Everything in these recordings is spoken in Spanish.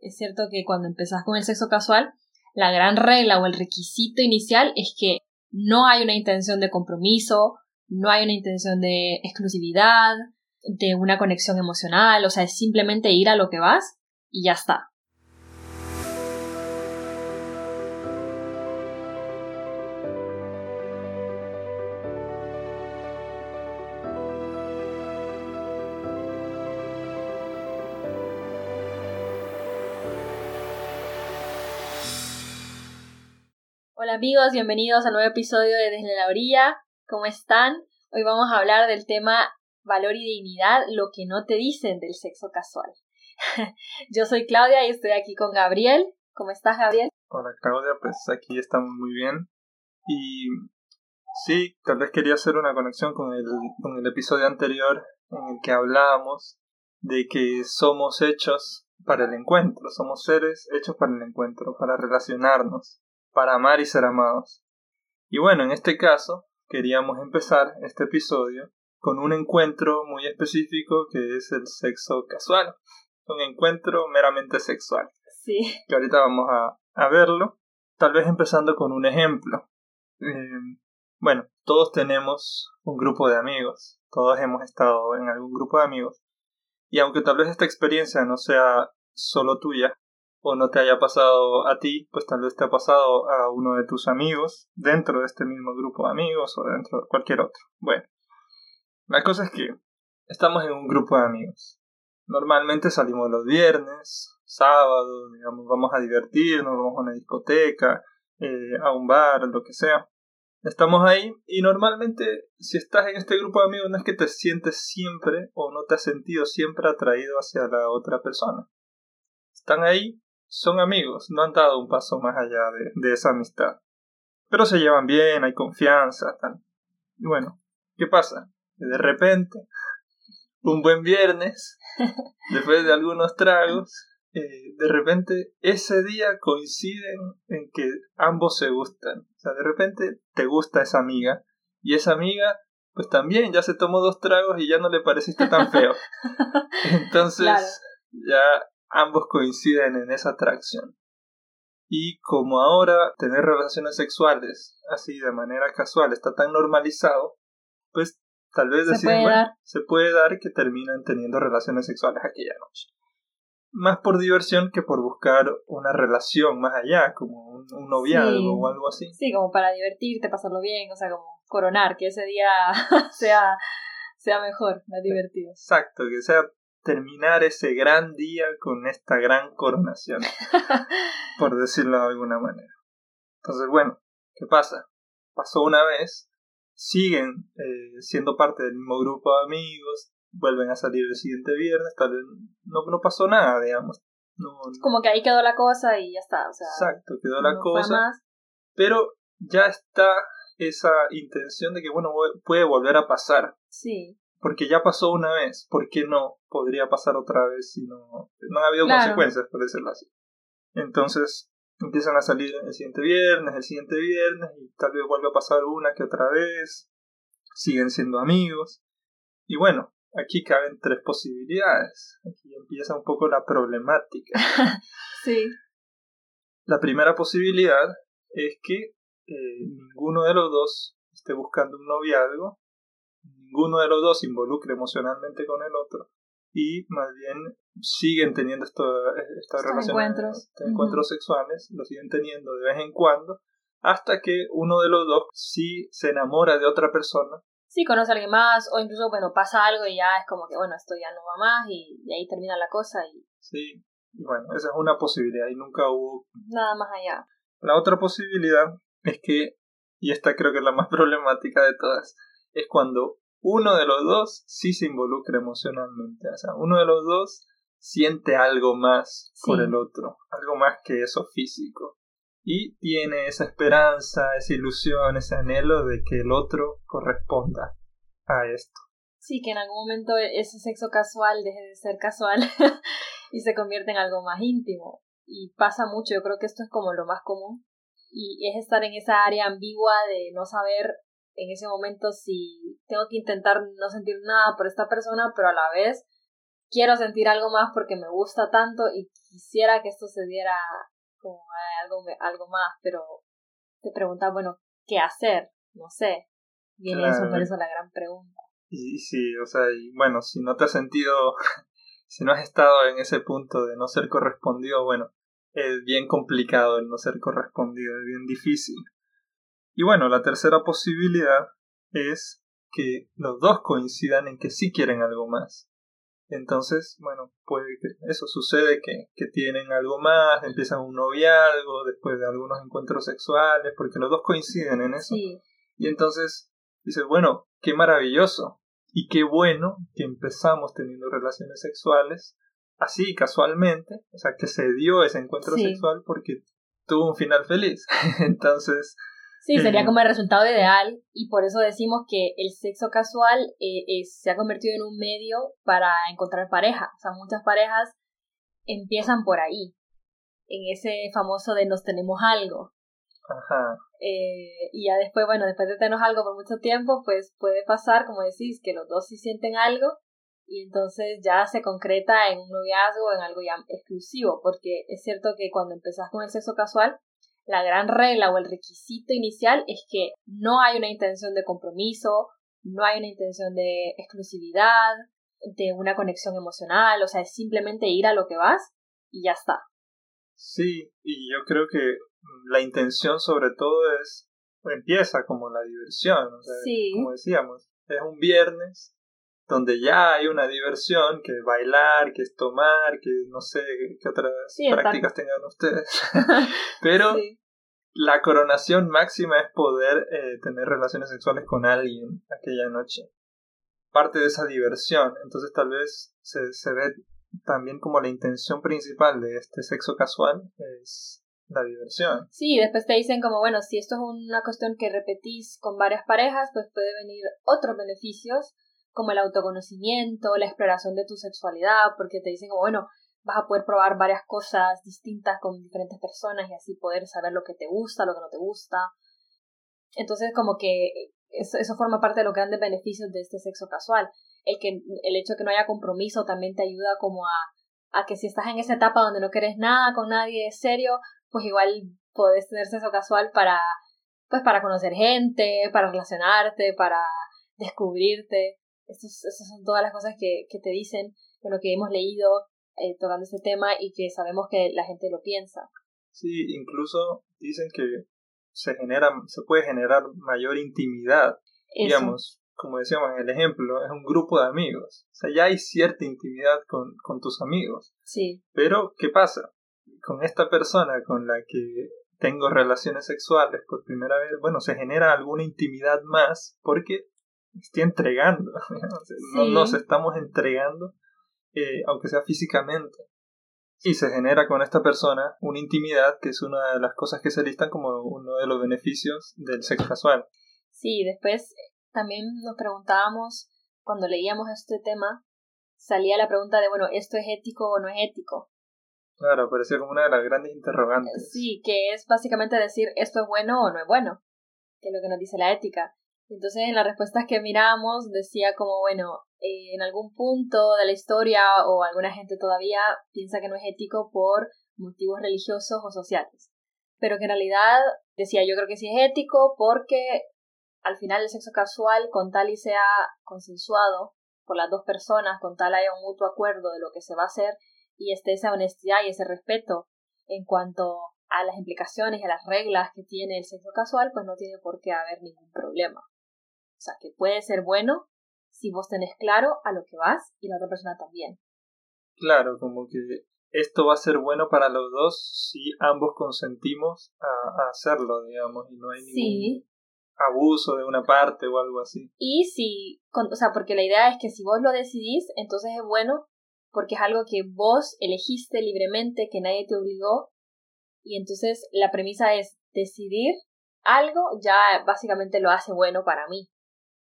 Es cierto que cuando empezás con el sexo casual, la gran regla o el requisito inicial es que no hay una intención de compromiso, no hay una intención de exclusividad, de una conexión emocional, o sea, es simplemente ir a lo que vas y ya está. Hola amigos, bienvenidos al nuevo episodio de Desde la Orilla. ¿Cómo están? Hoy vamos a hablar del tema valor y dignidad, lo que no te dicen del sexo casual. Yo soy Claudia y estoy aquí con Gabriel. ¿Cómo estás, Gabriel? Hola, Claudia, pues aquí estamos muy bien. Y sí, tal vez quería hacer una conexión con el, con el episodio anterior en el que hablábamos de que somos hechos para el encuentro, somos seres hechos para el encuentro, para relacionarnos para amar y ser amados. Y bueno, en este caso queríamos empezar este episodio con un encuentro muy específico que es el sexo casual, un encuentro meramente sexual. Sí. Que ahorita vamos a, a verlo, tal vez empezando con un ejemplo. Eh, bueno, todos tenemos un grupo de amigos, todos hemos estado en algún grupo de amigos, y aunque tal vez esta experiencia no sea solo tuya, o no te haya pasado a ti, pues tal vez te ha pasado a uno de tus amigos dentro de este mismo grupo de amigos o dentro de cualquier otro. Bueno, la cosa es que estamos en un grupo de amigos. Normalmente salimos los viernes, sábados, digamos, vamos a divertirnos, vamos a una discoteca, eh, a un bar, lo que sea. Estamos ahí y normalmente si estás en este grupo de amigos no es que te sientes siempre o no te has sentido siempre atraído hacia la otra persona. Están ahí son amigos, no han dado un paso más allá de, esa amistad. Pero se llevan bien, hay confianza, tal. Y bueno, ¿qué pasa? de repente, un buen viernes, después de algunos tragos, eh, de repente ese día coinciden en que ambos se gustan. O sea, de repente te gusta esa amiga y esa amiga pues también ya se tomó dos tragos y ya no le pareciste tan feo. Entonces ya ambos coinciden en esa atracción. Y como ahora tener relaciones sexuales así de manera casual está tan normalizado, pues tal vez se puede dar. se puede dar que terminan teniendo relaciones sexuales aquella noche. Más por diversión que por buscar una relación más allá, como un, noviazgo o algo así. Sí, como para divertirte, pasarlo bien, o sea, como coronar, que ese día sea, sea mejor, más divertido. Exacto, que sea terminar ese gran día con esta gran coronación, por decirlo de alguna manera. Entonces, bueno, ¿qué pasa? Pasó una vez, siguen eh, siendo parte del mismo grupo de amigos, vuelven a salir el siguiente viernes, tal vez no, no pasó nada, digamos. Como que ahí quedó la cosa y ya está. O sea, Exacto, quedó la cosa. Pero ya está esa intención de que, bueno, puede volver a pasar. Sí porque ya pasó una vez, ¿por qué no podría pasar otra vez si no, no ha habido consecuencias, por decirlo así? Entonces empiezan a salir el siguiente viernes, el siguiente viernes, y tal vez vuelva a pasar una que otra vez, siguen siendo amigos, y bueno, aquí caben tres posibilidades, aquí empieza un poco la problemática. sí. La primera posibilidad es que eh, ninguno de los dos esté buscando un noviazgo ninguno de los dos se involucre emocionalmente con el otro y más bien siguen teniendo esto, estas relaciones, encuentros, encuentros sexuales, lo siguen teniendo de vez en cuando, hasta que uno de los dos sí se enamora de otra persona. Sí, conoce a alguien más, o incluso, bueno, pasa algo y ya es como que, bueno, esto ya no va más y, ahí termina la cosa. y Sí, y bueno, esa es una posibilidad y nunca hubo... Nada más allá. La otra posibilidad es que, y esta creo que es la más problemática de todas, es cuando uno de los dos sí se involucra emocionalmente. O sea, uno de los dos siente algo más por el otro, algo más que eso físico. Y tiene esa esperanza, esa ilusión, ese anhelo de que el otro corresponda a esto. Sí, que en algún momento ese sexo casual deje de ser casual y se convierte en algo más íntimo. Y pasa mucho, yo creo que esto es como lo más común. Y es estar en esa área ambigua de no saber en ese momento si tengo que intentar no sentir nada por esta persona, pero a la vez quiero sentir algo más porque me gusta tanto y quisiera que esto se diera como algo, algo más, pero te preguntas, bueno, ¿qué hacer? No sé. Viene eso, por eso la gran pregunta. Y sí, o sea, y bueno, si no te has sentido, si no has estado en ese punto de no ser correspondido, bueno, es bien complicado el no ser correspondido, es bien difícil. Y bueno, la tercera posibilidad es que los dos coincidan en que sí quieren algo más. Entonces, bueno, puede que eso sucede que, que tienen algo más, empiezan un noviazgo después de algunos encuentros sexuales, porque los dos coinciden en eso. Y entonces dices, bueno, qué maravilloso y qué bueno que empezamos teniendo relaciones sexuales así casualmente, o sea, que se dio ese encuentro sexual porque tuvo un final feliz. entonces, Sí, sería como el resultado ideal y por eso decimos que el sexo casual eh, se ha convertido en un medio para encontrar pareja. O sea, muchas parejas empiezan por ahí, en ese famoso de nos tenemos algo. Ajá. Eh, y ya después, bueno, después de tenernos algo por mucho tiempo, pues puede pasar, como decís, que los dos sí sienten algo y entonces ya se concreta en un noviazgo, en algo ya exclusivo, porque es cierto que cuando empezás con el sexo casual, la gran regla o el requisito inicial es que no hay una intención de compromiso, no hay una intención de exclusividad, de una conexión emocional, o sea, es simplemente ir a lo que vas y ya está. Sí, y yo creo que la intención sobre todo es, empieza como la diversión, o sea, como decíamos, es un viernes donde ya hay una diversión, que bailar, que es tomar, que no sé qué otras prácticas tengan ustedes. Pero la coronación máxima es poder eh, tener relaciones sexuales con alguien aquella noche. Parte de esa diversión. Entonces tal vez se, se ve también como la intención principal de este sexo casual es la diversión. Sí, después te dicen como, bueno, si esto es una cuestión que repetís con varias parejas, pues puede venir otros beneficios como el autoconocimiento, la exploración de tu sexualidad, porque te dicen bueno, vas a poder probar varias cosas distintas con diferentes personas y así poder saber lo que te gusta, lo que no te gusta. Entonces, como que eso, eso forma parte de los grandes beneficios de este sexo casual. El, que, el hecho de que no haya compromiso también te ayuda como a, a que si estás en esa etapa donde no quieres nada con nadie serio, pues igual podés tener sexo casual para, pues para conocer gente, para relacionarte, para descubrirte. Esas son todas las cosas que, que te dicen, lo que hemos leído eh, tocando este tema y que sabemos que la gente lo piensa. Sí, incluso dicen que se genera, se puede generar mayor intimidad. Digamos, como decíamos en el ejemplo, es un grupo de amigos. O sea, ya hay cierta intimidad con, con tus amigos. Sí. Pero, ¿qué pasa? Con esta persona con la que tengo relaciones sexuales por primera vez, bueno, se genera alguna intimidad más porque estoy entregando, no nos estamos entregando eh, aunque sea físicamente. Y se genera con esta persona una intimidad que es una de las cosas que se listan como uno de los beneficios del sexo casual. Sí, después también nos preguntábamos, cuando leíamos este tema, salía la pregunta de, bueno, ¿esto es ético o no es ético? Claro, parecía como una de las grandes interrogantes. Sí, que es básicamente decir, ¿esto es bueno o no es bueno? Que es lo que nos dice la ética. Entonces, en las respuestas que miramos, decía como, bueno, eh, en algún punto de la historia o alguna gente todavía piensa que no es ético por motivos religiosos o sociales. Pero que en realidad, decía, yo creo que sí es ético porque al final el sexo casual, con tal y sea consensuado por las dos personas, con tal haya un mutuo acuerdo de lo que se va a hacer y esté esa honestidad y ese respeto en cuanto a las implicaciones y a las reglas que tiene el sexo casual, pues no tiene por qué haber ningún problema. O sea, que puede ser bueno si vos tenés claro a lo que vas y la otra persona también. Claro, como que esto va a ser bueno para los dos si ambos consentimos a, hacerlo, digamos, y no hay ningún abuso de una parte o algo así. Y si, o sea, porque la idea es que si vos lo decidís, entonces es bueno porque es algo que vos elegiste libremente, que nadie te obligó, y entonces la premisa es decidir algo ya básicamente lo hace bueno para mí.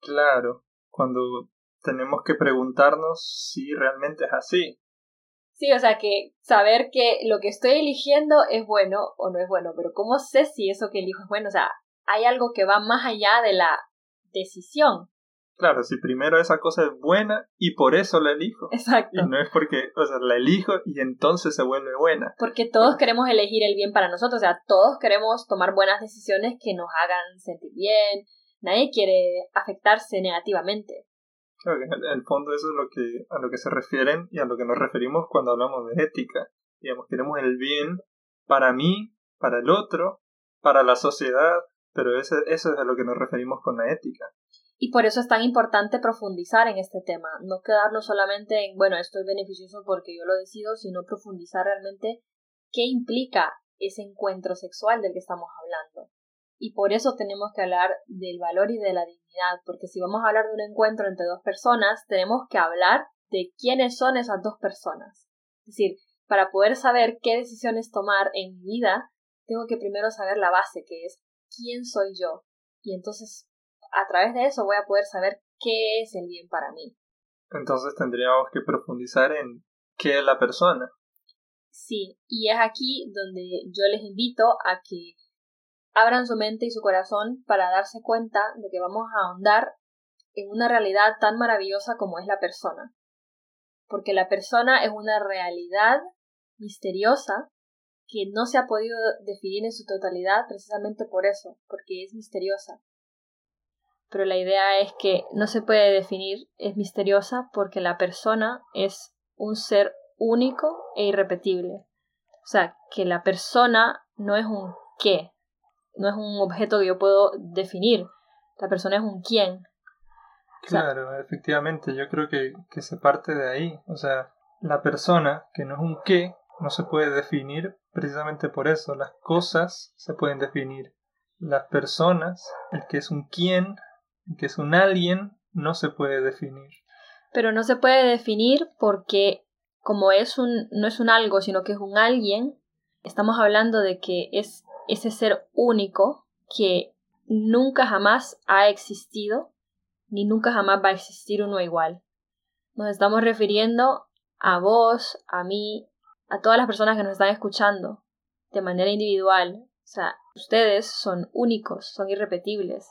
Claro, cuando tenemos que preguntarnos si realmente es así. Sí, o sea que saber que lo que estoy eligiendo es bueno o no es bueno, pero ¿cómo sé si eso que elijo es bueno? O sea, hay algo que va más allá de la decisión. Claro, si primero esa cosa es buena y por eso la elijo. Exacto. Y no es porque, o sea, la elijo y entonces se vuelve buena. Porque todos queremos elegir el bien para nosotros, o sea, todos queremos tomar buenas decisiones que nos hagan sentir bien. Nadie quiere afectarse negativamente. Claro que en el fondo eso es lo que, a lo que se refieren y a lo que nos referimos cuando hablamos de ética. Digamos, queremos el bien para mí, para el otro, para la sociedad, pero eso, eso es a lo que nos referimos con la ética. Y por eso es tan importante profundizar en este tema, no quedarnos solamente en, bueno, esto es beneficioso porque yo lo decido, sino profundizar realmente qué implica ese encuentro sexual del que estamos hablando. Y por eso tenemos que hablar del valor y de la dignidad, porque si vamos a hablar de un encuentro entre dos personas, tenemos que hablar de quiénes son esas dos personas. Es decir, para poder saber qué decisiones tomar en mi vida, tengo que primero saber la base, que es quién soy yo. Y entonces a través de eso voy a poder saber qué es el bien para mí. Entonces tendríamos que profundizar en qué es la persona. Sí, y es aquí donde yo les invito a que abran su mente y su corazón para darse cuenta de que vamos a ahondar en una realidad tan maravillosa como es la persona. Porque la persona es una realidad misteriosa que no se ha podido definir en su totalidad precisamente por eso, porque es misteriosa pero la idea es que no se puede definir, es misteriosa porque la persona es un ser único e irrepetible. O sea, que la persona no es un qué, no es un objeto que yo puedo definir, la persona es un quién. Claro, efectivamente, yo creo que, que se parte de ahí. O sea, la persona, que no es un qué, no se puede definir precisamente por eso. Las cosas se pueden definir. Las personas, el que es un quién, que es un alguien, no se puede definir. Pero no se puede definir porque como es un no es un algo, sino que es un alguien, estamos hablando de que es ese ser único que nunca jamás ha existido ni nunca jamás va a existir uno igual. Nos estamos refiriendo a vos, a mí, a todas las personas que nos están escuchando de manera individual. O sea, ustedes son únicos, son irrepetibles.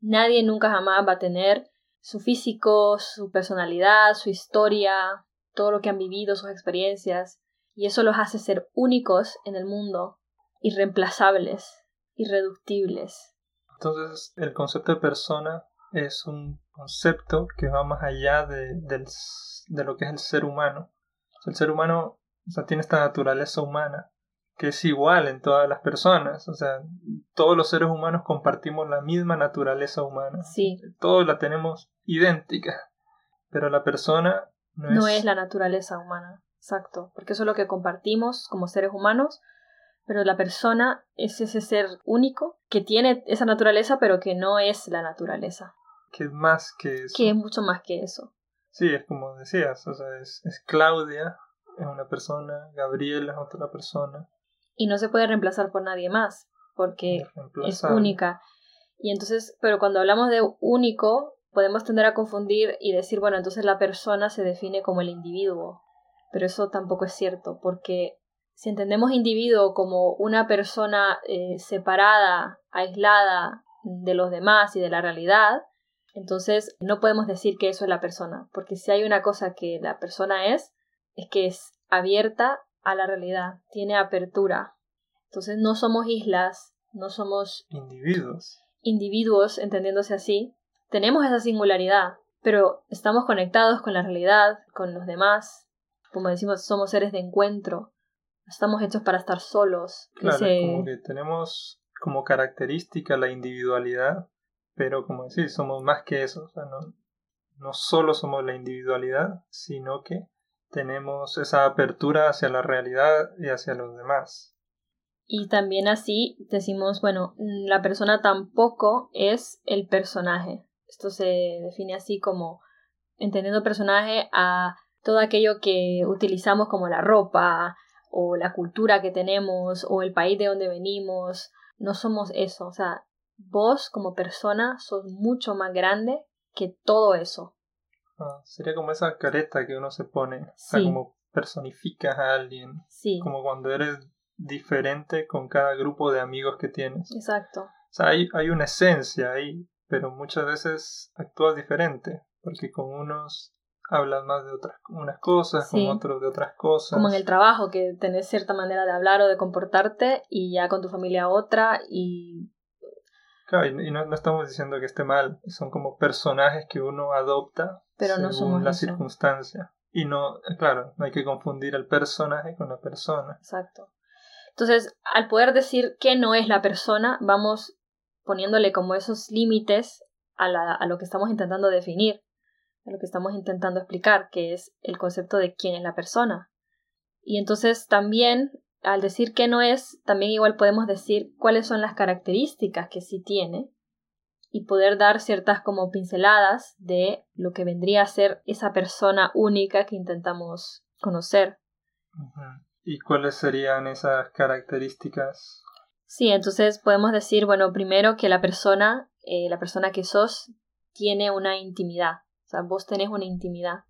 Nadie nunca jamás va a tener su físico, su personalidad, su historia, todo lo que han vivido, sus experiencias, y eso los hace ser únicos en el mundo, irreemplazables, irreductibles. Entonces, el concepto de persona es un concepto que va más allá de, de lo que es el ser humano. el ser humano tiene esta naturaleza humana que es igual en todas las personas. O sea, todos los seres humanos compartimos la misma naturaleza humana. Sí. Todos la tenemos idéntica. Pero la persona no, no es... la naturaleza humana. Exacto. Porque eso es lo que compartimos como seres humanos. Pero la persona es ese ser único que tiene esa naturaleza, pero que no es la naturaleza. Que es más que eso. Que es mucho más que eso. Sí, es como decías, o sea, es, es Claudia, es una persona, Gabriela es otra persona, y no se puede reemplazar por nadie más porque es única. Y entonces, pero cuando hablamos de único, podemos tender a confundir y decir, bueno, entonces la persona se define como el individuo. Pero eso tampoco es cierto, porque si entendemos individuo como una persona eh, separada, aislada de los demás y de la realidad, entonces no podemos decir que eso es la persona, porque si hay una cosa que la persona es, es que es abierta a la realidad, tiene apertura. Entonces no somos islas, no somos individuos. Individuos, entendiéndose así. Tenemos esa singularidad, pero estamos conectados con la realidad, con los demás. Como decimos, somos seres de encuentro. Estamos hechos para estar solos. Claro, como que tenemos como característica la individualidad, pero como decís, somos más que eso. O sea, no, no solo somos la individualidad, sino que tenemos esa apertura hacia la realidad y hacia los demás. Y también así decimos, bueno, la persona tampoco es el personaje. Esto se define así como entendiendo personaje a todo aquello que utilizamos como la ropa o la cultura que tenemos o el país de donde venimos. No somos eso. O sea, vos como persona sos mucho más grande que todo eso. Ah, sería como esa careta que uno se pone, o sea, como personificas a alguien, sí. como cuando eres diferente con cada grupo de amigos que tienes. Exacto. O sea, hay, hay una esencia ahí, pero muchas veces actúas diferente, porque con unos hablas más de otras unas cosas, con otros de otras cosas. Como en el trabajo, que tenés cierta manera de hablar o de comportarte y ya con tu familia otra y... Claro, y no, no estamos diciendo que esté mal, son como personajes que uno adopta pero según no somos la circunstancia. Y no, claro, no hay que confundir el personaje con la persona. Exacto. Entonces, al poder decir que no es la persona, vamos poniéndole como esos límites a, la, a lo que estamos intentando definir a lo que estamos intentando explicar, que es el concepto de quién es la persona. Y entonces también, al decir que no es, también igual podemos decir cuáles son las características que sí tiene y poder dar ciertas como pinceladas de lo que vendría a ser esa persona única que intentamos conocer. ¿Y cuáles serían esas características? Sí, entonces podemos decir, bueno, primero que la persona, eh, la persona que sos, tiene una intimidad, sea, vos tenés una intimidad.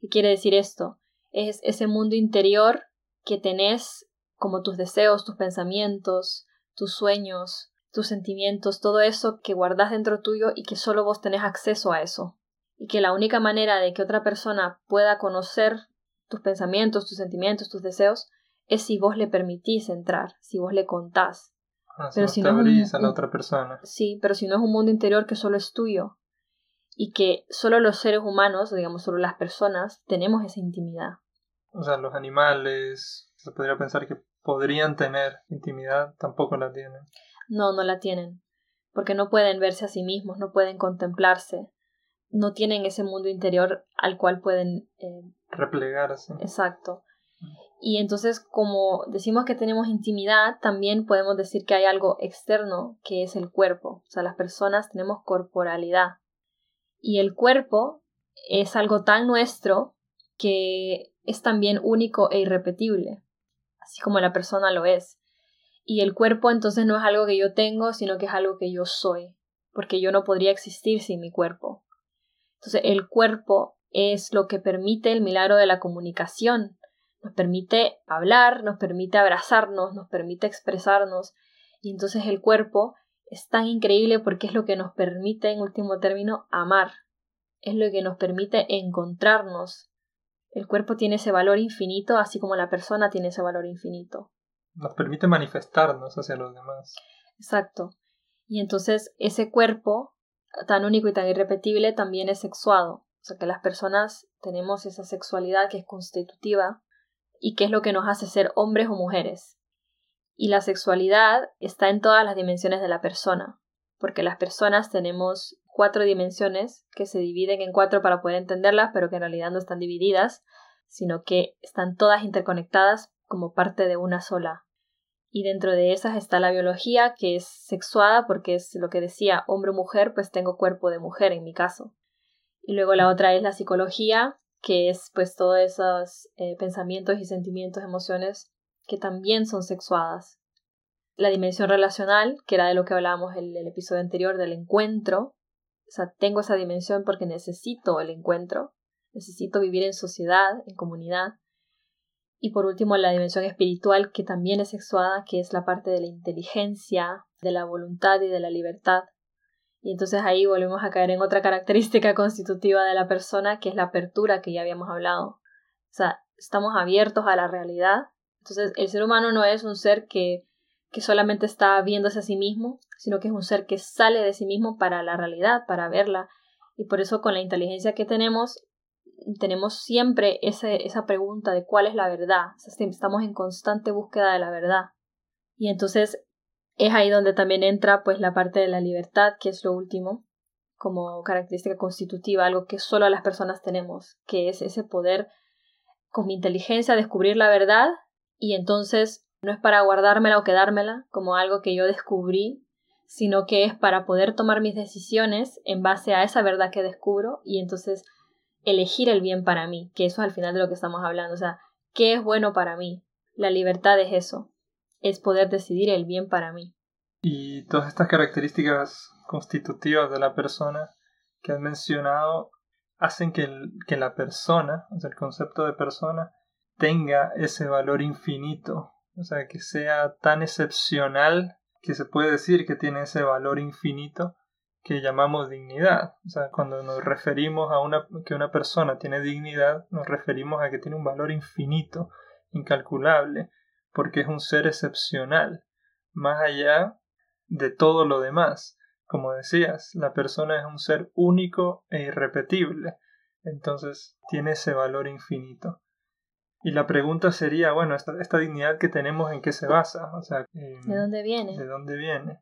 ¿Qué quiere decir esto? Es ese mundo interior que tenés como tus deseos, tus pensamientos, tus sueños, tus sentimientos, todo eso que guardás dentro tuyo y que solo vos tenés acceso a eso. Y que la única manera de que otra persona pueda conocer tus pensamientos, tus sentimientos, tus deseos, es si vos le permitís entrar, si vos le contás. Ah, pero si no es a la otra persona. Sí, pero si no es un mundo interior que solo es tuyo, y que solo los seres humanos, digamos, solo las personas, tenemos esa intimidad. O sea, los animales, se podría pensar que podrían tener intimidad, tampoco la tienen. No, no la tienen, porque no pueden verse a sí mismos, no pueden contemplarse, no tienen ese mundo interior al cual pueden eh, replegarse. Exacto. Y entonces, como decimos que tenemos intimidad, también podemos decir que hay algo externo que es el cuerpo. O sea, las personas tenemos corporalidad. Y el cuerpo es algo tan nuestro que es también único e irrepetible, así como la persona lo es. Y el cuerpo entonces no es algo que yo tengo, sino que es algo que yo soy, porque yo no podría existir sin mi cuerpo. Entonces el cuerpo es lo que permite el milagro de la comunicación, nos permite hablar, nos permite abrazarnos, nos permite expresarnos, y entonces el cuerpo es tan increíble porque es lo que nos permite, en último término, amar. Es lo que nos permite encontrarnos. El cuerpo tiene ese valor infinito, así como la persona tiene ese valor infinito. Nos permite manifestarnos hacia los demás. Exacto. Y entonces ese cuerpo, tan único y tan irrepetible, también es sexuado. O sea que las personas tenemos esa sexualidad que es constitutiva y que es lo que nos hace ser hombres o mujeres. Y la sexualidad está en todas las dimensiones de la persona, porque las personas tenemos cuatro dimensiones que se dividen en cuatro para poder entenderlas, pero que en realidad no están divididas, sino que están todas interconectadas como parte de una sola. Y dentro de esas está la biología, que es sexuada, porque es lo que decía hombre o mujer, pues tengo cuerpo de mujer en mi caso. Y luego la otra es la psicología, que es pues todos esos eh, pensamientos y sentimientos, emociones que también son sexuadas. La dimensión relacional, que era de lo que hablábamos en el episodio anterior del encuentro. O sea, tengo esa dimensión porque necesito el encuentro, necesito vivir en sociedad, en comunidad. Y por último, la dimensión espiritual, que también es sexuada, que es la parte de la inteligencia, de la voluntad y de la libertad. Y entonces ahí volvemos a caer en otra característica constitutiva de la persona, que es la apertura que ya habíamos hablado. O sea, estamos abiertos a la realidad entonces, el ser humano no es un ser que, que solamente está viéndose a sí mismo, sino que es un ser que sale de sí mismo para la realidad, para verla. Y por eso con la inteligencia que tenemos, tenemos siempre ese, esa pregunta de cuál es la verdad. estamos en constante búsqueda de la verdad. Y entonces es ahí donde también entra pues la parte de la libertad, que es lo último, como característica constitutiva, algo que solo las personas tenemos, que es ese poder con mi inteligencia descubrir la verdad y entonces no es para guardármela o quedármela como algo que yo descubrí, sino que es para poder tomar mis decisiones en base a esa verdad que descubro y entonces elegir el bien para mí, que eso es al final de lo que estamos hablando, o sea, ¿qué es bueno para mí? La libertad es eso, es poder decidir el bien para mí. Y todas estas características constitutivas de la persona que has mencionado hacen que, que la persona, o sea, el concepto de persona, tenga ese valor infinito, o sea, que sea tan excepcional que se puede decir que tiene ese valor infinito que llamamos dignidad. O sea, cuando nos referimos a que una persona tiene dignidad, nos referimos a que tiene un valor infinito, incalculable, porque es un ser excepcional, más allá de todo lo demás. Como decías, la persona es un ser único e irrepetible, entonces tiene ese valor infinito. Y la pregunta sería, bueno, esta, esta dignidad que tenemos, ¿en qué se basa? O sea, ¿de dónde viene? ¿De dónde viene?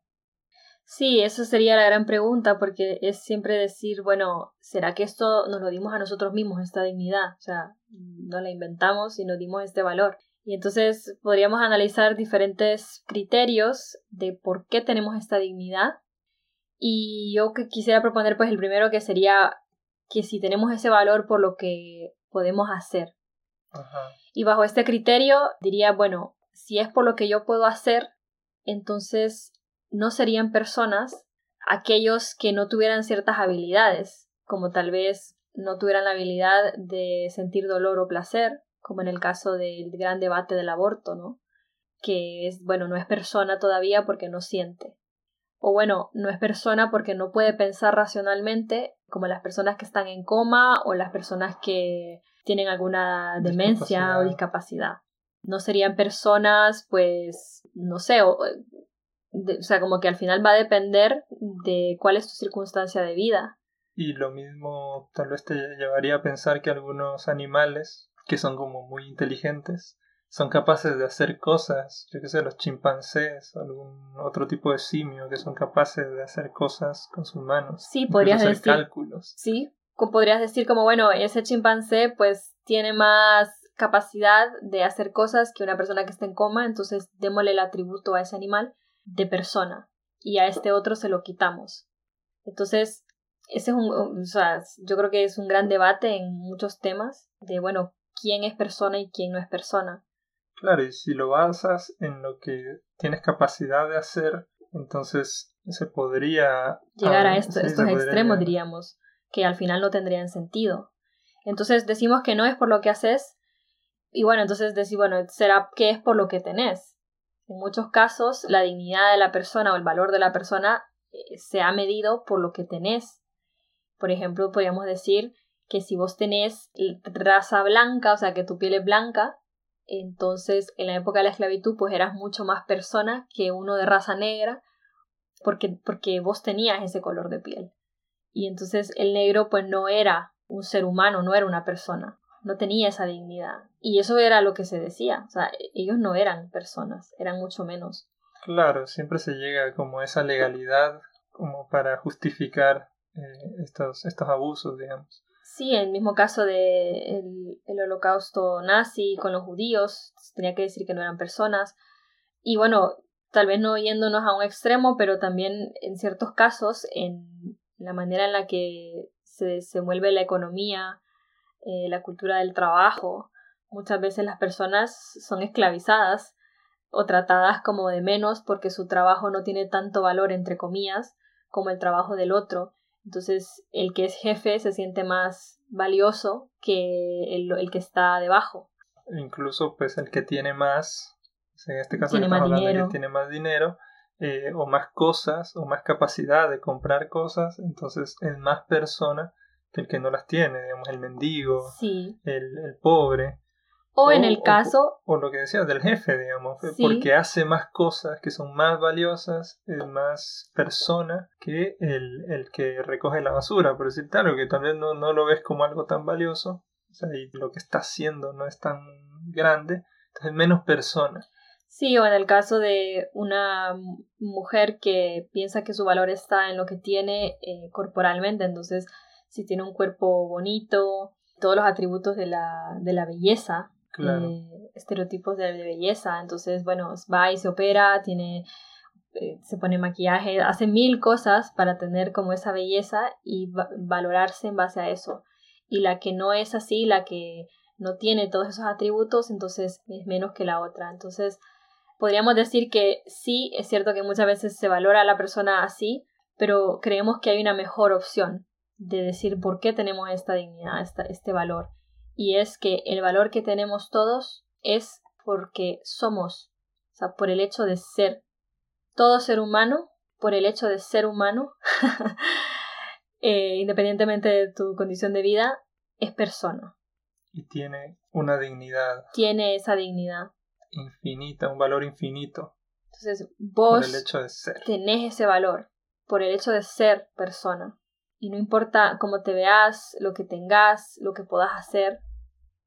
Sí, eso sería la gran pregunta, porque es siempre decir, bueno, ¿será que esto nos lo dimos a nosotros mismos, esta dignidad? O sea, no la inventamos y nos dimos este valor. Y entonces podríamos analizar diferentes criterios de por qué tenemos esta dignidad. Y yo que quisiera proponer, pues el primero que sería que si tenemos ese valor por lo que podemos hacer, y bajo este criterio diría, bueno, si es por lo que yo puedo hacer, entonces no serían personas aquellos que no tuvieran ciertas habilidades, como tal vez no tuvieran la habilidad de sentir dolor o placer, como en el caso del gran debate del aborto, ¿no? Que es, bueno, no es persona todavía porque no siente. O bueno, no es persona porque no puede pensar racionalmente, como las personas que están en coma o las personas que tienen alguna demencia o discapacidad. No serían personas, pues, no sé, o, o sea, como que al final va a depender de cuál es tu circunstancia de vida. Y lo mismo tal vez te llevaría a pensar que algunos animales, que son como muy inteligentes, son capaces de hacer cosas, yo qué sé, los chimpancés o algún otro tipo de simio que son capaces de hacer cosas con sus manos. Sí, podrías hacer decir. cálculos. Sí, podrías decir como, bueno, ese chimpancé pues tiene más capacidad de hacer cosas que una persona que está en coma, entonces démosle el atributo a ese animal de persona y a este otro se lo quitamos. Entonces, ese es un, o sea, yo creo que es un gran debate en muchos temas de, bueno, quién es persona y quién no es persona. Claro, y si lo basas en lo que tienes capacidad de hacer, entonces se podría llegar a esto, estos extremos, diríamos que al final no tendrían sentido. Entonces decimos que no es por lo que haces y bueno, entonces decir, bueno, será que es por lo que tenés. En muchos casos la dignidad de la persona o el valor de la persona eh, se ha medido por lo que tenés. Por ejemplo, podríamos decir que si vos tenés raza blanca, o sea, que tu piel es blanca, entonces en la época de la esclavitud pues eras mucho más persona que uno de raza negra porque, porque vos tenías ese color de piel y entonces el negro pues no era un ser humano, no era una persona, no tenía esa dignidad. Y eso era lo que se decía, o sea, ellos no eran personas, eran mucho menos. Claro, siempre se llega como esa legalidad como para justificar eh, estos, estos abusos, digamos. Sí, el mismo caso del el holocausto nazi con los judíos, tenía que decir que no eran personas. Y bueno, tal vez no yéndonos a un extremo, pero también en ciertos casos, en la manera en la que se desenvuelve la economía, eh, la cultura del trabajo. Muchas veces las personas son esclavizadas o tratadas como de menos porque su trabajo no tiene tanto valor, entre comillas, como el trabajo del otro. Entonces, el que es jefe se siente más valioso que el, el que está debajo. Incluso, pues, el que tiene más, en este caso tiene más dinero. que tiene más dinero, eh, o más cosas o más capacidad de comprar cosas, entonces es más persona que el que no las tiene, digamos, el mendigo, el, el, pobre. O, en el caso... O, lo que decías del jefe, digamos, porque hace más cosas que son más valiosas, es más persona que el, el que recoge la basura, por decir tal, que tal vez no, no lo ves como algo tan valioso, o sea, y lo que está haciendo no es tan grande, entonces menos persona. Sí, o en el caso de una mujer que piensa que su valor está en lo que tiene eh, corporalmente, entonces si tiene un cuerpo bonito, todos los atributos de la, de la belleza, eh, estereotipos de, belleza, entonces bueno, va y se opera, tiene eh, se pone maquillaje, hace mil cosas para tener como esa belleza y valorarse en base a eso. Y la que no es así, la que no tiene todos esos atributos, entonces es menos que la otra. Entonces, podríamos decir que sí, es cierto que muchas veces se valora a la persona así, pero creemos que hay una mejor opción de decir por qué tenemos esta dignidad, este valor. Y es que el valor que tenemos todos es porque somos, o sea, por el hecho de ser. Todo ser humano por el hecho de ser humano, eh, independientemente de tu condición de vida, es persona. Y tiene una dignidad. Tiene esa dignidad. Infinita, un valor infinito. Entonces vos por el hecho de ser. tenés ese valor, por el hecho de ser persona. Y no importa cómo te veas, lo que tengas, lo que puedas hacer,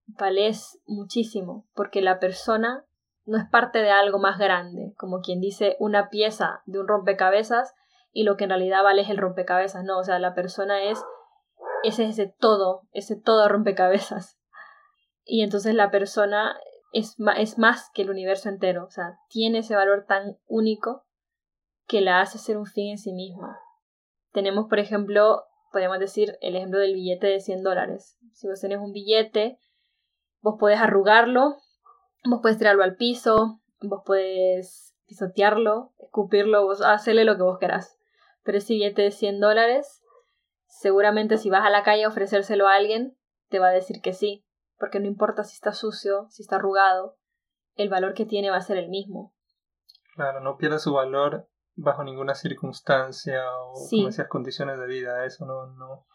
vales muchísimo, porque la persona no es parte de algo más grande, como quien dice una pieza de un rompecabezas y lo que en realidad vale es el rompecabezas, no, o sea, la persona es ese, ese todo, ese todo rompecabezas. Y entonces la persona es, es más que el universo entero, o sea, tiene ese valor tan único que la hace ser un fin en sí misma. Tenemos, por ejemplo, podríamos decir el ejemplo del billete de 100 dólares. Si vos tenés un billete, vos podés arrugarlo, vos podés tirarlo al piso, vos podés pisotearlo, escupirlo, vos hacerle lo que vos querás. Pero ese billete de 100 dólares, seguramente si vas a la calle a ofrecérselo a alguien, te va a decir que sí, porque no importa si está sucio, si está arrugado, el valor que tiene va a ser el mismo. Claro, no pierde su valor bajo ninguna circunstancia o sí. condiciones de vida, eso no, no.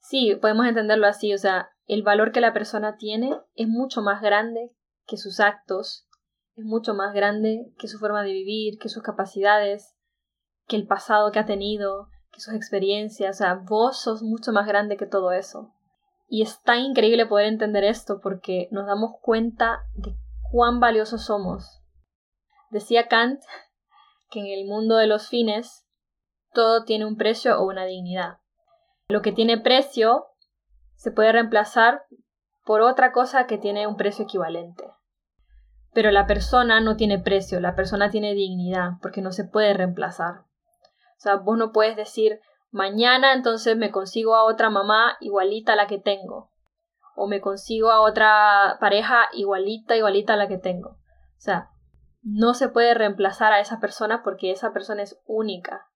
Sí, podemos entenderlo así, o sea, el valor que la persona tiene es mucho más grande que sus actos, es mucho más grande que su forma de vivir, que sus capacidades, que el pasado que ha tenido, que sus experiencias, o sea, vos sos mucho más grande que todo eso. Y es tan increíble poder entender esto porque nos damos cuenta de cuán valiosos somos. Decía Kant que en el mundo de los fines todo tiene un precio o una dignidad. Lo que tiene precio se puede reemplazar por otra cosa que tiene un precio equivalente. Pero la persona no tiene precio, la persona tiene dignidad, porque no se puede reemplazar. O sea, vos no puedes decir, mañana entonces me consigo a otra mamá igualita a la que tengo. O me consigo a otra pareja igualita, igualita a la que tengo. O sea, no se puede reemplazar a esa persona porque esa persona es única.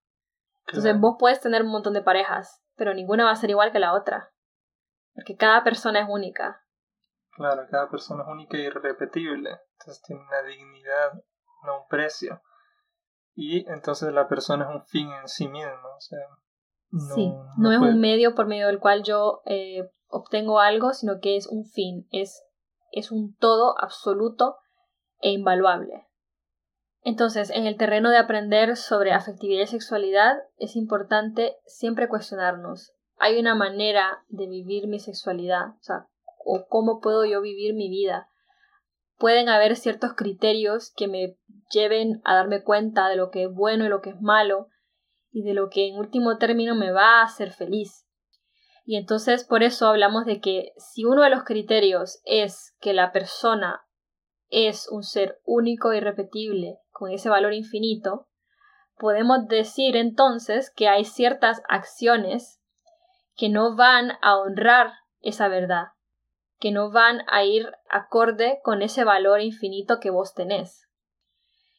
Entonces vos puedes tener un montón de parejas, pero ninguna va a ser igual que la otra. Porque cada persona es única. Claro, cada persona es única y irrepetible. Entonces tiene una dignidad, no un precio. Y entonces la persona es un fin en sí mismo. O sea, no, sí, no, es un medio por medio del cual yo eh, obtengo algo, sino que es un fin, es, es un todo absoluto e invaluable. Entonces, en el terreno de aprender sobre afectividad y sexualidad, es importante siempre cuestionarnos hay una manera de vivir mi sexualidad, o sea, o cómo puedo yo vivir mi vida. Pueden haber ciertos criterios que me lleven a darme cuenta de lo que es bueno y lo que es malo y de lo que en último término me va a hacer feliz. Y entonces por eso hablamos de que si uno de los criterios es que la persona es un ser único y repetible con ese valor infinito, podemos decir entonces que hay ciertas acciones que no van a honrar esa verdad, que no van a ir acorde con ese valor infinito que vos tenés.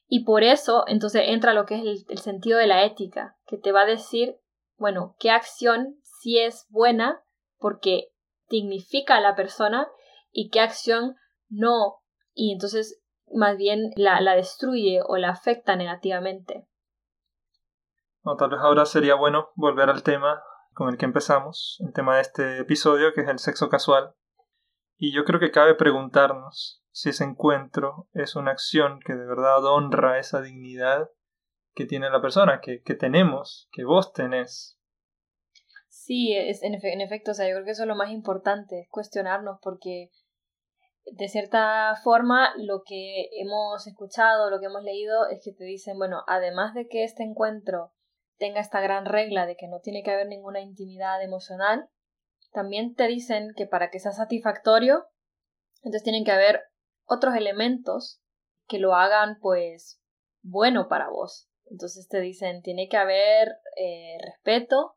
Y por eso entonces entra lo que es el, sentido de la ética, que te va a decir, bueno, qué acción sí es buena porque dignifica a la persona y qué acción no, y entonces más bien la, la destruye o la afecta negativamente. No, tal vez ahora sería bueno volver al tema con el que empezamos, el tema de este episodio, que es el sexo casual. Y yo creo que cabe preguntarnos si ese encuentro es una acción que de verdad honra esa dignidad que tiene la persona, que, tenemos, que vos tenés. Sí, es, en, en efecto, o sea, yo creo que eso es lo más importante, es cuestionarnos, porque de cierta forma lo que hemos escuchado, lo que hemos leído, es que te dicen, bueno, además de que este encuentro tenga esta gran regla de que no tiene que haber ninguna intimidad emocional, también te dicen que para que sea satisfactorio, entonces tienen que haber otros elementos que lo hagan pues bueno para vos. Entonces te dicen, tiene que haber eh, respeto,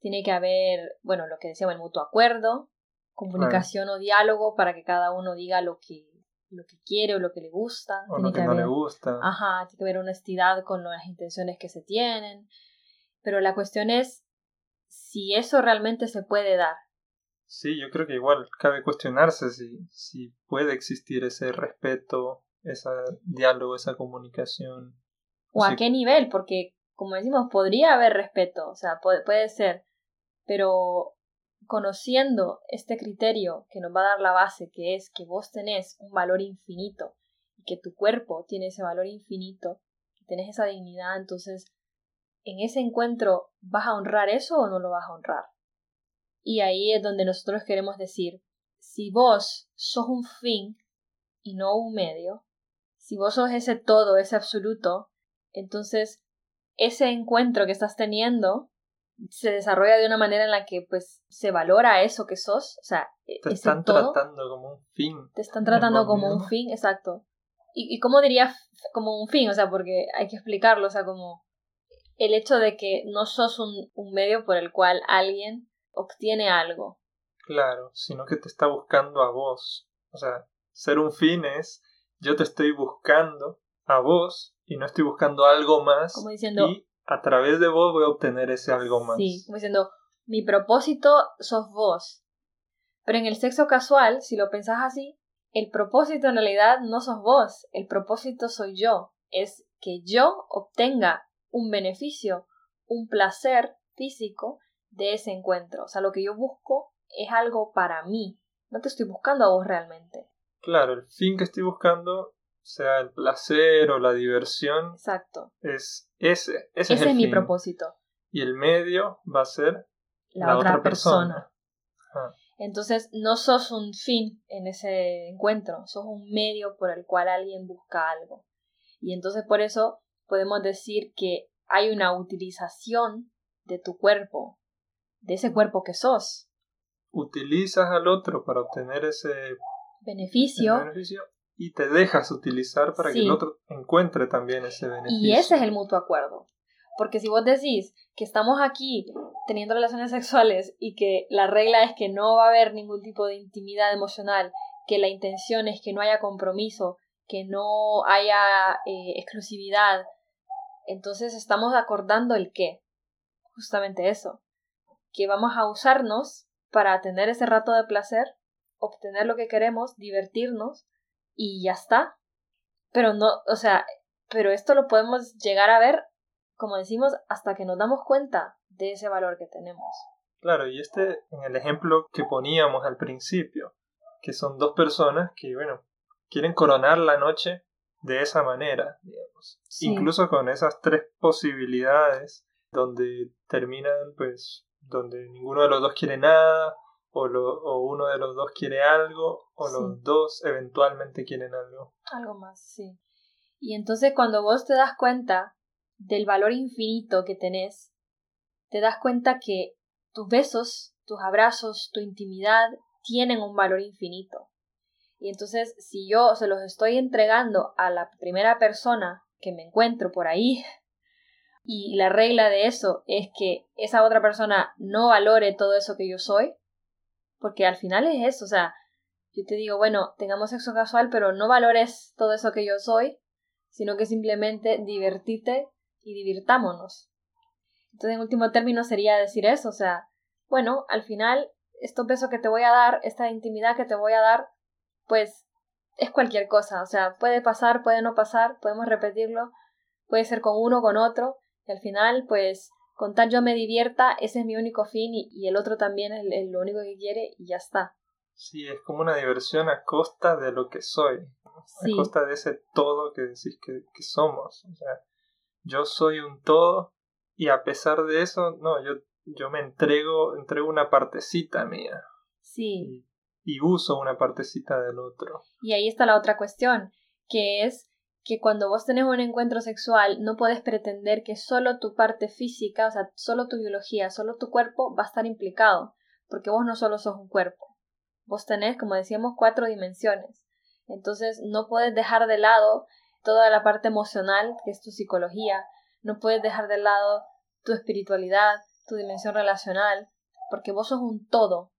tiene que haber, bueno, lo que decíamos, el mutuo acuerdo, comunicación o diálogo para que cada uno diga lo que lo que quiere o lo que le gusta. O lo que, no le gusta. Ajá, tiene que haber honestidad con las intenciones que se tienen. Pero la cuestión es si eso realmente se puede dar. Sí, yo creo que igual cabe cuestionarse si, si puede existir ese respeto, ese diálogo, esa comunicación. O a qué nivel, porque como decimos, podría haber respeto, o sea, puede, puede ser, pero conociendo este criterio que nos va a dar la base, que es que vos tenés un valor infinito y que tu cuerpo tiene ese valor infinito, que tenés esa dignidad, entonces en ese encuentro vas a honrar eso o no lo vas a honrar. Y ahí es donde nosotros queremos decir, si vos sos un fin y no un medio, si vos sos ese todo, ese absoluto, entonces ese encuentro que estás teniendo se desarrolla de una manera en la que pues se valora eso que sos, o sea, e-, te están tratando como un fin. Te están tratando como un fin, exacto. ¿Y, y cómo diría como un fin? O sea, porque hay que explicarlo, o sea, como el hecho de que no sos un, un medio por el cual alguien obtiene algo. Claro, sino que te está buscando a vos. O sea, ser un fin es yo te estoy buscando a vos y no estoy buscando algo más. Como diciendo, y a través de vos voy a obtener ese algo más. Sí, como diciendo, mi propósito sos vos. Pero en el sexo casual, si lo pensás así, el propósito en realidad no sos vos, el propósito soy yo. Es que yo obtenga un beneficio, un placer físico de ese encuentro. O sea, lo que yo busco es algo para mí. No te estoy buscando a vos realmente. Claro, el fin que estoy buscando sea el placer o la diversión. Exacto. Es ese. Ese, es, el mi fin. propósito. Y el medio va a ser la, otra, persona. Entonces, no sos un fin en ese encuentro, sos un medio por el cual alguien busca algo. Y entonces por eso podemos decir que hay una utilización de tu cuerpo, de ese cuerpo que sos. Utilizas al otro para obtener ese beneficio, beneficio y te dejas utilizar para que el otro encuentre también ese beneficio. Y ese es el mutuo acuerdo. Porque si vos decís que estamos aquí teniendo relaciones sexuales y que la regla es que no va a haber ningún tipo de intimidad emocional, que la intención es que no haya compromiso, que no haya eh, exclusividad, entonces estamos acordando el qué. Justamente eso. Que vamos a usarnos para tener ese rato de placer, obtener lo que queremos, divertirnos, y ya está. Pero no, o sea, pero esto lo podemos llegar a ver, como decimos, hasta que nos damos cuenta de ese valor que tenemos. Claro, y este en el ejemplo que poníamos al principio, que son dos personas que, bueno, quieren coronar la noche de esa manera, digamos. Incluso con esas tres posibilidades donde terminan, pues, donde ninguno de los dos quiere nada, o, lo, o uno de los dos quiere algo, o los dos eventualmente quieren algo. Algo más, sí. Y entonces cuando vos te das cuenta del valor infinito que tenés, te das cuenta que tus besos, tus abrazos, tu intimidad tienen un valor infinito. Y entonces si yo se los estoy entregando a la primera persona que me encuentro por ahí, y la regla de eso es que esa otra persona no valore todo eso que yo soy, porque al final es eso, o sea, yo te digo, bueno, tengamos sexo casual, pero no valores todo eso que yo soy, sino que simplemente divertite y divirtámonos. Entonces, en último término sería decir eso, o sea, bueno, al final, estos besos que te voy a dar, esta intimidad que te voy a dar, pues es cualquier cosa, o sea, puede pasar, puede no pasar, podemos repetirlo, puede ser con uno, con otro, y al final, pues con tal yo me divierta, ese es mi único fin y, el otro también es, lo único que quiere y ya está. Sí, es como una diversión a costa de lo que soy, a costa de ese todo que decís que, somos. O sea, yo soy un todo y a pesar de eso, no, yo, yo me entrego, entrego una partecita mía. Sí. y uso una partecita del otro. Y ahí está la otra cuestión, que es que cuando vos tenés un encuentro sexual no podés pretender que solo tu parte física, o sea, solo tu biología, solo tu cuerpo va a estar implicado, porque vos no solo sos un cuerpo, vos tenés, como decíamos, cuatro dimensiones. Entonces no puedes dejar de lado toda la parte emocional, que es tu psicología, no puedes dejar de lado tu espiritualidad, tu dimensión relacional, porque vos sos un todo.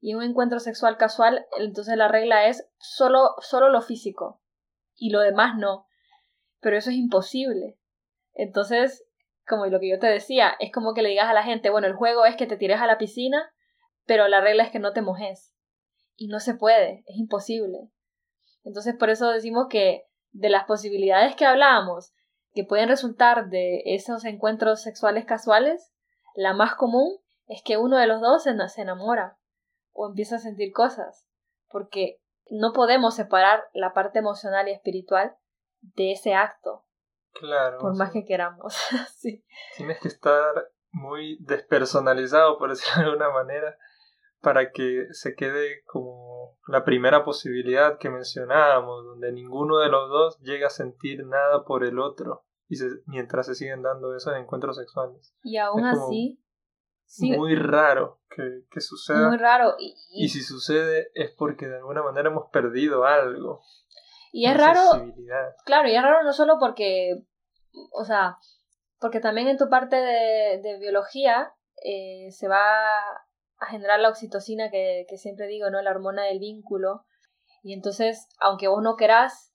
Y en un encuentro sexual casual, entonces la regla es solo, solo lo físico, y lo demás no. Pero eso es imposible. Entonces, como lo que yo te decía, es como que le digas a la gente, bueno, el juego es que te tires a la piscina, pero la regla es que no te mojes. Y no se puede, es imposible. Entonces, por eso decimos que de las posibilidades que hablábamos, que pueden resultar de esos encuentros sexuales casuales, la más común es que uno de los dos se, enamora o empieza a sentir cosas, porque no podemos separar la parte emocional y espiritual de ese acto. Claro. Por más que queramos. sí. Tienes que estar muy despersonalizado, por decirlo de alguna manera, para que se quede como la primera posibilidad que mencionábamos, donde ninguno de los dos llega a sentir nada por el otro y mientras se siguen dando esos encuentros sexuales. Y aún así, muy raro que, que, suceda. Muy raro. Y, si sucede es porque de alguna manera hemos perdido algo. Y es raro. Claro, y es raro no solo porque, o sea, porque también en tu parte de, de biología eh, se va a generar la oxitocina que, que siempre digo, ¿no? La hormona del vínculo. Y entonces, aunque vos no querás,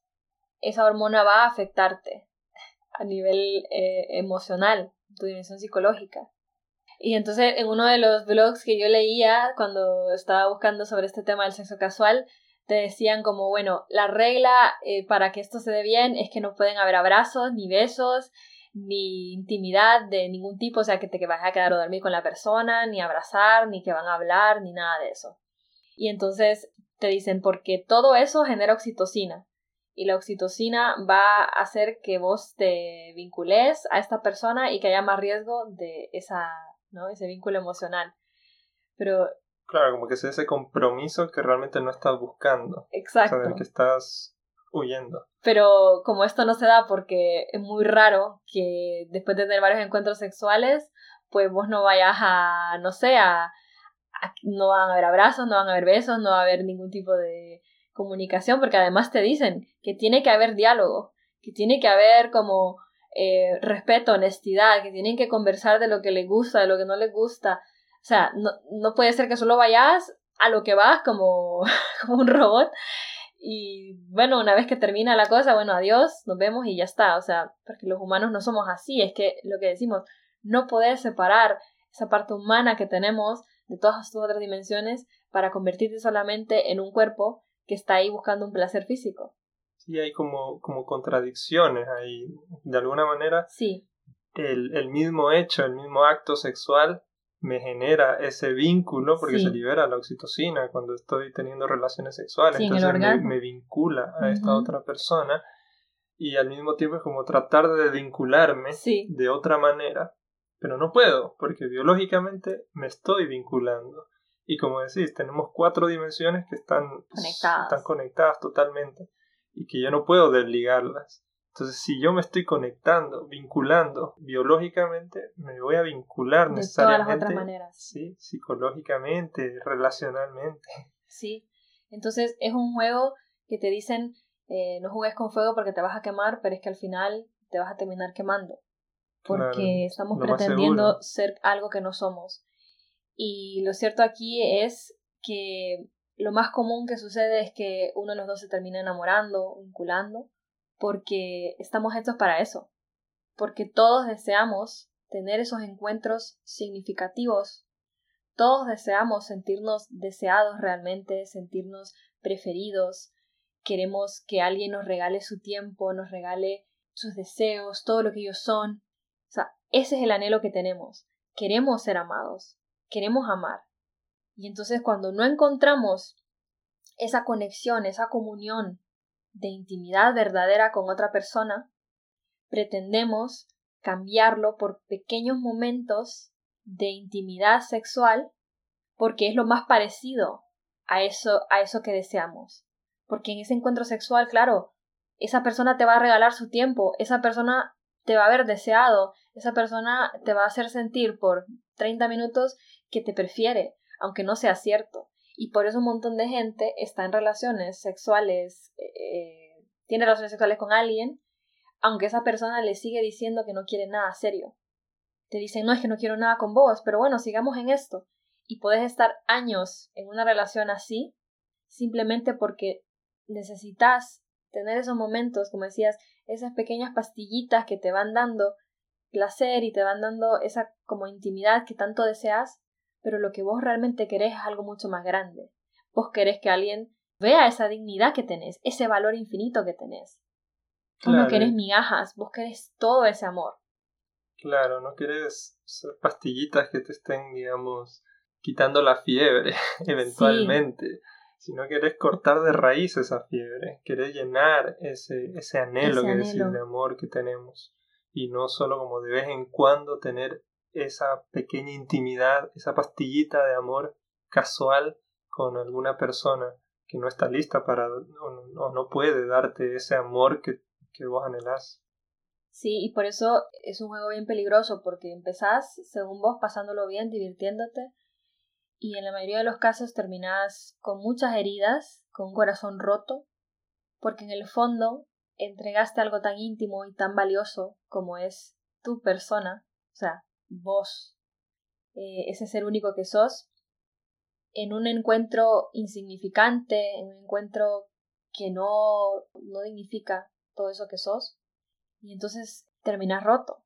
esa hormona va a afectarte a nivel eh, emocional, tu dimensión psicológica. Y entonces en uno de los blogs que yo leía cuando estaba buscando sobre este tema del sexo casual, te decían como, bueno, la regla eh, para que esto se dé bien es que no pueden haber abrazos, ni besos, ni intimidad de ningún tipo, o sea, que te vas a quedar o dormir con la persona, ni abrazar, ni que van a hablar, ni nada de eso. Y entonces te dicen, porque todo eso genera oxitocina y la oxitocina va a hacer que vos te vincules a esta persona y que haya más riesgo de esa, ¿no? ese vínculo emocional. Pero claro, como que sea ese compromiso que realmente no estás buscando. Exacto. O que estás huyendo. Pero como esto no se da porque es muy raro que después de tener varios encuentros sexuales, pues vos no vayas a, no sé, a no van a haber abrazos, no van a haber besos, no va a haber ningún tipo de comunicación, porque además te dicen que tiene que haber diálogo, que tiene que haber como eh, respeto, honestidad, que tienen que conversar de lo que les gusta, de lo que no les gusta. O sea, no, no puede ser que solo vayas a lo que vas como, como un robot. Y bueno, una vez que termina la cosa, bueno, adiós, nos vemos y ya está. O sea, porque los humanos no somos así, es que lo que decimos, no poder separar esa parte humana que tenemos de todas sus otras dimensiones para convertirte solamente en un cuerpo que está ahí buscando un placer físico. Sí, hay como, como contradicciones ahí. De alguna manera, sí. el, el mismo hecho, el mismo acto sexual me genera ese vínculo porque se libera la oxitocina cuando estoy teniendo relaciones sexuales. Entonces me, vincula a esta otra persona y al mismo tiempo es como tratar de vincularme de otra manera, pero no puedo porque biológicamente me estoy vinculando. Y como decís, tenemos cuatro dimensiones que están conectadas, están conectadas totalmente y que yo no puedo desligarlas. Entonces, si yo me estoy conectando, vinculando biológicamente, me voy a vincular de necesariamente. Todas las otras maneras. Sí, psicológicamente, relacionalmente. Sí. Entonces, es un juego que te dicen, eh, no juegues con fuego porque te vas a quemar, pero es que al final te vas a terminar quemando. Porque estamos pretendiendo ser algo que no somos. Y lo cierto aquí es que lo más común que sucede es que uno de los dos se termina enamorando, vinculando, porque estamos hechos para eso, porque todos deseamos tener esos encuentros significativos, todos deseamos sentirnos deseados realmente, sentirnos preferidos, queremos que alguien nos regale su tiempo, nos regale sus deseos, todo lo que ellos son. O sea, ese es el anhelo que tenemos. Queremos ser amados queremos amar. Y entonces cuando no encontramos esa conexión, esa comunión de intimidad verdadera con otra persona, pretendemos cambiarlo por pequeños momentos de intimidad sexual porque es lo más parecido a eso a eso que deseamos. Porque en ese encuentro sexual, claro, esa persona te va a regalar su tiempo, esa persona te va a haber deseado, esa persona te va a hacer sentir por 30 minutos que te prefiere, aunque no sea cierto. Y por eso un montón de gente está en relaciones sexuales, eh, tiene relaciones sexuales con alguien, aunque esa persona le sigue diciendo que no quiere nada serio. Te dicen, no es que no quiero nada con vos, pero bueno, sigamos en esto. Y puedes estar años en una relación así, simplemente porque necesitas tener esos momentos, como decías, esas pequeñas pastillitas que te van dando placer y te van dando esa como intimidad que tanto deseas, pero lo que vos realmente querés es algo mucho más grande. Vos querés que alguien vea esa dignidad que tenés, ese valor infinito que tenés. Vos no querés migajas, vos querés todo ese amor. Claro, no querés pastillitas que te estén, digamos, quitando la fiebre eventualmente, sino querés cortar de raíz esa fiebre, querés llenar ese, ese anhelo que decir de amor que tenemos y no solo como de vez en cuando tener esa pequeña intimidad, esa pastillita de amor casual con alguna persona que no está lista para o no, puede darte ese amor que, que vos anhelás. Sí, y por eso es un juego bien peligroso, porque empezás, según vos, pasándolo bien, divirtiéndote, y en la mayoría de los casos terminás con muchas heridas, con un corazón roto, porque en el fondo entregaste algo tan íntimo y tan valioso como es tu persona, o sea, vos, eh, ese ser único que sos, en un encuentro insignificante, en un encuentro que no, no dignifica todo eso que sos, y entonces terminas roto.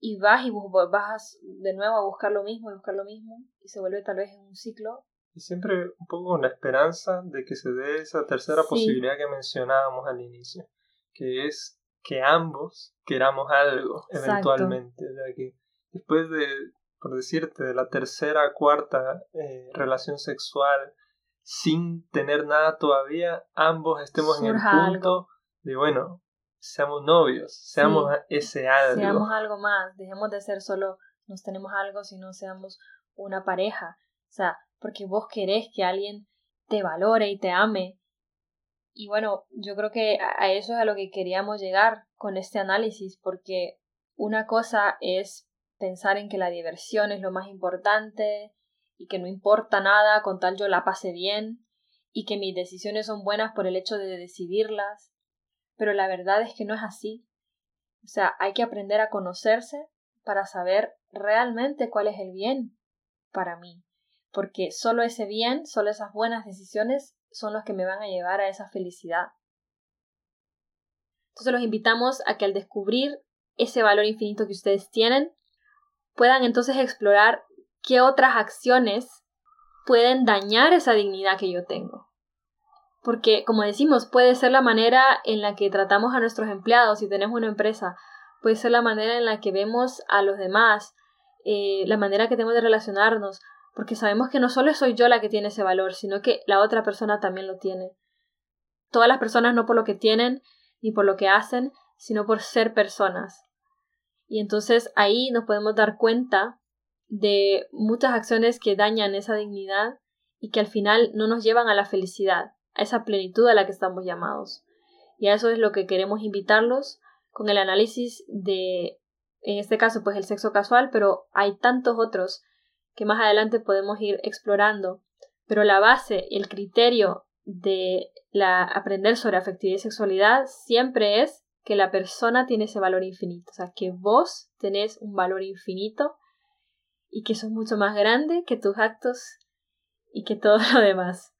Y vas y vas de nuevo a buscar lo mismo y buscar lo mismo, y se vuelve tal vez en un ciclo. Y siempre un poco con la esperanza de que se dé esa tercera posibilidad que mencionábamos al inicio, que es que ambos queramos algo eventualmente. que después de, por decirte, de la tercera, cuarta eh, relación sexual, sin tener nada todavía, ambos estemos en el punto de, bueno, seamos novios, seamos ese algo. Seamos algo más, dejemos de ser solo nos tenemos algo, sino seamos una pareja. O sea, porque vos querés que alguien te valore y te ame. Y bueno, yo creo que a eso es a lo que queríamos llegar con este análisis, porque una cosa es pensar en que la diversión es lo más importante y que no importa nada con tal yo la pase bien y que mis decisiones son buenas por el hecho de decidirlas pero la verdad es que no es así. O sea, hay que aprender a conocerse para saber realmente cuál es el bien para mí, porque solo ese bien, solo esas buenas decisiones son los que me van a llevar a esa felicidad. Entonces los invitamos a que al descubrir ese valor infinito que ustedes tienen, puedan entonces explorar qué otras acciones pueden dañar esa dignidad que yo tengo porque como decimos, puede ser la manera en la que tratamos a nuestros empleados si tenemos una empresa, puede ser la manera en la que vemos a los demás, eh, la manera que tenemos de relacionarnos, porque sabemos que no solo soy yo la que tiene ese valor, sino que la otra persona también lo tiene. Todas las personas no por lo que tienen ni por lo que hacen, sino por ser personas. Y entonces ahí nos podemos dar cuenta de muchas acciones que dañan esa dignidad y que al final no nos llevan a la felicidad a esa plenitud a la que estamos llamados. Y a eso es lo que queremos invitarlos con el análisis de, en este caso, pues el sexo casual, pero hay tantos otros que más adelante podemos ir explorando. Pero la base, el criterio de la aprender sobre afectividad y sexualidad siempre es que la persona tiene ese valor infinito, o sea, que vos tenés un valor infinito y que sos mucho más grande que tus actos y que todo lo demás.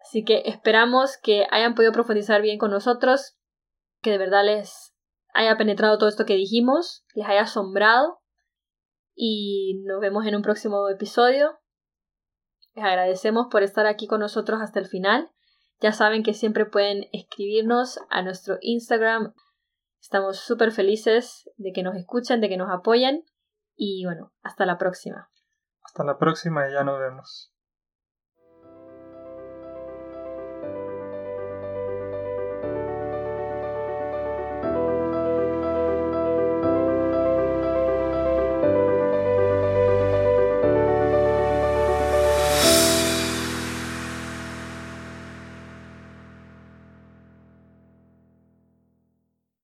Así que esperamos que hayan podido profundizar bien con nosotros, que de verdad les haya penetrado todo esto que dijimos, les haya asombrado y nos vemos en un próximo episodio. Les agradecemos por estar aquí con nosotros hasta el final. Ya saben que siempre pueden escribirnos a nuestro Instagram. Estamos súper felices de que nos escuchen, de que nos apoyen. Y bueno, hasta la próxima. Hasta la próxima y ya nos vemos.